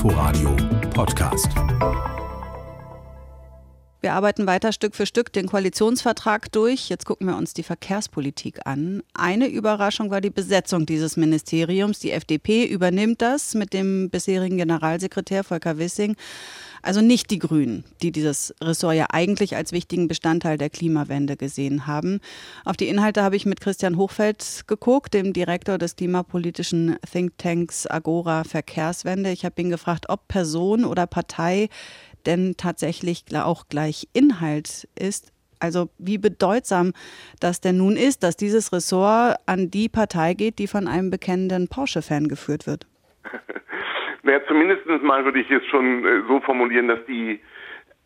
Inforadio Podcast. Wir arbeiten weiter Stück für Stück den Koalitionsvertrag durch. Jetzt gucken wir uns die Verkehrspolitik an. Eine Überraschung war die Besetzung dieses Ministeriums. Die FDP übernimmt das mit dem bisherigen Generalsekretär Volker Wissing. Also nicht die Grünen, die dieses Ressort ja eigentlich als wichtigen Bestandteil der Klimawende gesehen haben. Auf die Inhalte habe ich mit Christian Hochfeld geguckt, dem Direktor des klimapolitischen Thinktanks Agora Verkehrswende. Ich habe ihn gefragt, ob Person oder Partei denn tatsächlich auch gleich Inhalt ist. Also wie bedeutsam das denn nun ist, dass dieses Ressort an die Partei geht, die von einem bekennenden Porsche-Fan geführt wird. Naja, zumindest mal würde ich es schon äh, so formulieren, dass die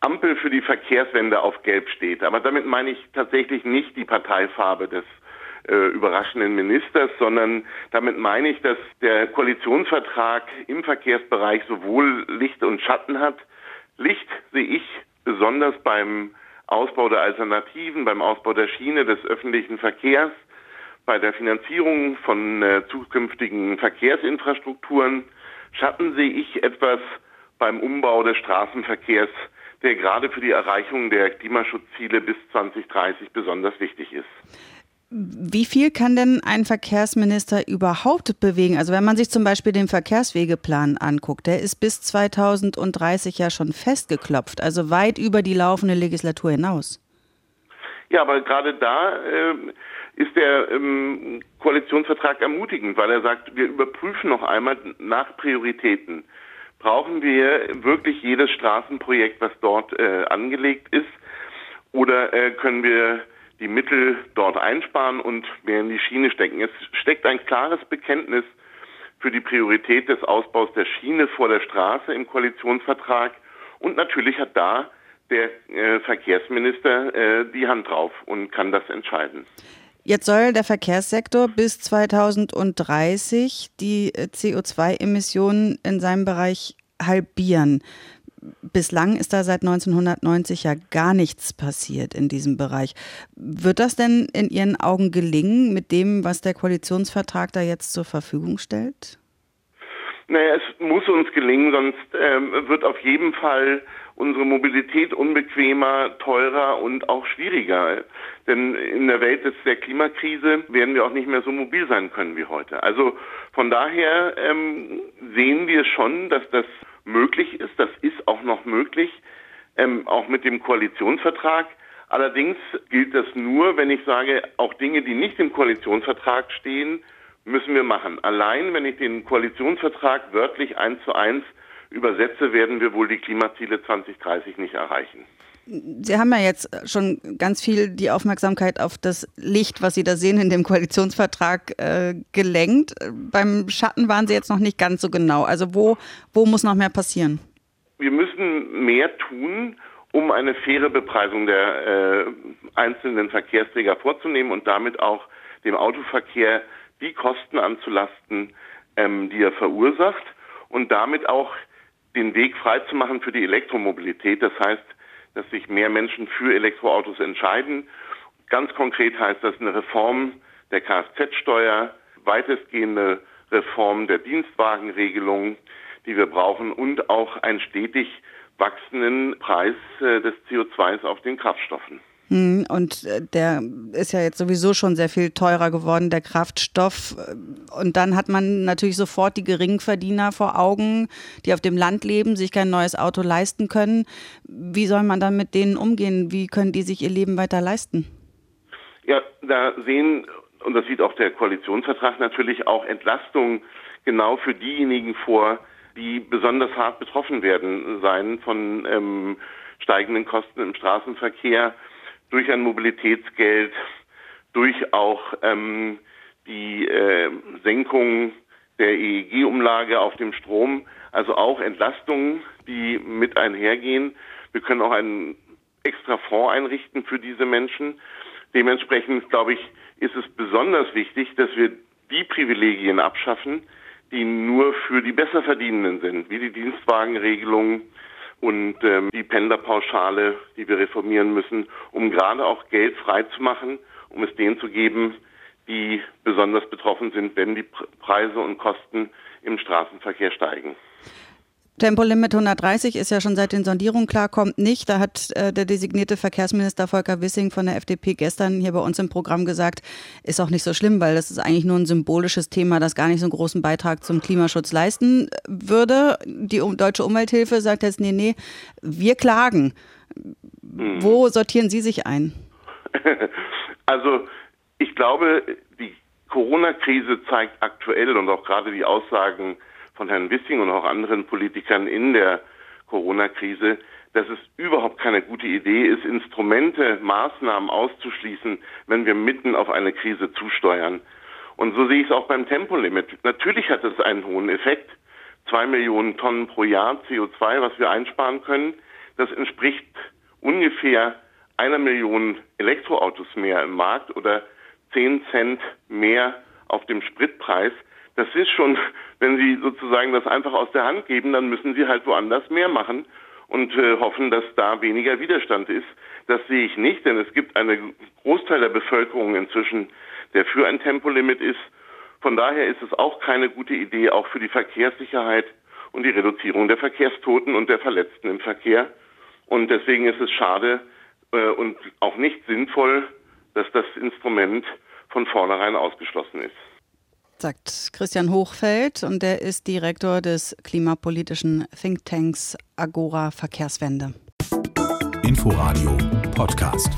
Ampel für die Verkehrswende auf Gelb steht. Aber damit meine ich tatsächlich nicht die Parteifarbe des äh, überraschenden Ministers, sondern damit meine ich, dass der Koalitionsvertrag im Verkehrsbereich sowohl Licht und Schatten hat. Licht sehe ich besonders beim Ausbau der Alternativen, beim Ausbau der Schiene des öffentlichen Verkehrs, bei der Finanzierung von äh, zukünftigen Verkehrsinfrastrukturen. Schatten sehe ich etwas beim Umbau des Straßenverkehrs, der gerade für die Erreichung der Klimaschutzziele bis 2030 besonders wichtig ist. Wie viel kann denn ein Verkehrsminister überhaupt bewegen? Also wenn man sich zum Beispiel den Verkehrswegeplan anguckt, der ist bis 2030 ja schon festgeklopft, also weit über die laufende Legislatur hinaus. Ja, aber gerade da äh, ist der ähm, Koalitionsvertrag ermutigend, weil er sagt, wir überprüfen noch einmal nach Prioritäten. Brauchen wir wirklich jedes Straßenprojekt, was dort äh, angelegt ist, oder äh, können wir die Mittel dort einsparen und mehr in die Schiene stecken? Es steckt ein klares Bekenntnis für die Priorität des Ausbaus der Schiene vor der Straße im Koalitionsvertrag und natürlich hat da der äh, Verkehrsminister äh, die Hand drauf und kann das entscheiden. Jetzt soll der Verkehrssektor bis 2030 die äh, CO2-Emissionen in seinem Bereich halbieren. Bislang ist da seit 1990 ja gar nichts passiert in diesem Bereich. Wird das denn in Ihren Augen gelingen mit dem, was der Koalitionsvertrag da jetzt zur Verfügung stellt? Naja, es muss uns gelingen, sonst ähm, wird auf jeden Fall unsere Mobilität unbequemer, teurer und auch schwieriger. Denn in der Welt der Klimakrise werden wir auch nicht mehr so mobil sein können wie heute. Also von daher ähm, sehen wir schon, dass das möglich ist. Das ist auch noch möglich, ähm, auch mit dem Koalitionsvertrag. Allerdings gilt das nur, wenn ich sage, auch Dinge, die nicht im Koalitionsvertrag stehen, müssen wir machen. Allein wenn ich den Koalitionsvertrag wörtlich eins zu eins übersetze, werden wir wohl die Klimaziele 2030 nicht erreichen. Sie haben ja jetzt schon ganz viel die Aufmerksamkeit auf das Licht, was Sie da sehen in dem Koalitionsvertrag äh, gelenkt. Beim Schatten waren Sie jetzt noch nicht ganz so genau. Also wo, wo muss noch mehr passieren? Wir müssen mehr tun, um eine faire Bepreisung der äh, einzelnen Verkehrsträger vorzunehmen und damit auch dem Autoverkehr die Kosten anzulasten, ähm, die er verursacht und damit auch den Weg freizumachen für die Elektromobilität. Das heißt, dass sich mehr Menschen für Elektroautos entscheiden. Ganz konkret heißt das eine Reform der Kfz-Steuer, weitestgehende Reform der Dienstwagenregelung, die wir brauchen und auch einen stetig wachsenden Preis äh, des CO2s auf den Kraftstoffen. Hm, und äh, der ist ja jetzt sowieso schon sehr viel teurer geworden, der Kraftstoff. Und dann hat man natürlich sofort die Geringverdiener vor Augen, die auf dem Land leben, sich kein neues Auto leisten können. Wie soll man dann mit denen umgehen? Wie können die sich ihr Leben weiter leisten? Ja, da sehen, und das sieht auch der Koalitionsvertrag natürlich auch Entlastungen genau für diejenigen vor, die besonders hart betroffen werden sein von ähm, steigenden Kosten im Straßenverkehr durch ein Mobilitätsgeld, durch auch ähm, die äh, Senkung der EEG-Umlage auf dem Strom, also auch Entlastungen, die mit einhergehen. Wir können auch einen extra Fonds einrichten für diese Menschen. Dementsprechend, glaube ich, ist es besonders wichtig, dass wir die Privilegien abschaffen, die nur für die Besserverdienenden sind, wie die Dienstwagenregelung, und ähm, die Pendlerpauschale, die wir reformieren müssen, um gerade auch Geld freizumachen, um es denen zu geben, die besonders betroffen sind, wenn die Preise und Kosten im Straßenverkehr steigen. Tempolimit 130 ist ja schon seit den Sondierungen klar, kommt nicht. Da hat äh, der designierte Verkehrsminister Volker Wissing von der FDP gestern hier bei uns im Programm gesagt, ist auch nicht so schlimm, weil das ist eigentlich nur ein symbolisches Thema, das gar nicht so einen großen Beitrag zum Klimaschutz leisten würde. Die Deutsche Umwelthilfe sagt jetzt, nee, nee, wir klagen. Hm. Wo sortieren Sie sich ein? Also ich glaube, die Corona-Krise zeigt aktuell und auch gerade die Aussagen von Herrn Wissing und auch anderen Politikern in der Corona-Krise, dass es überhaupt keine gute Idee ist, Instrumente, Maßnahmen auszuschließen, wenn wir mitten auf eine Krise zusteuern. Und so sehe ich es auch beim Tempolimit. Natürlich hat es einen hohen Effekt. Zwei Millionen Tonnen pro Jahr CO2, was wir einsparen können. Das entspricht ungefähr einer Million Elektroautos mehr im Markt oder zehn Cent mehr auf dem Spritpreis. Das ist schon, wenn Sie sozusagen das einfach aus der Hand geben, dann müssen Sie halt woanders mehr machen und äh, hoffen, dass da weniger Widerstand ist. Das sehe ich nicht, denn es gibt einen Großteil der Bevölkerung inzwischen, der für ein Tempolimit ist. Von daher ist es auch keine gute Idee, auch für die Verkehrssicherheit und die Reduzierung der Verkehrstoten und der Verletzten im Verkehr. Und deswegen ist es schade äh, und auch nicht sinnvoll, dass das Instrument von vornherein ausgeschlossen ist sagt Christian Hochfeld und der ist Direktor des klimapolitischen Thinktanks Agora Verkehrswende. Inforadio Podcast.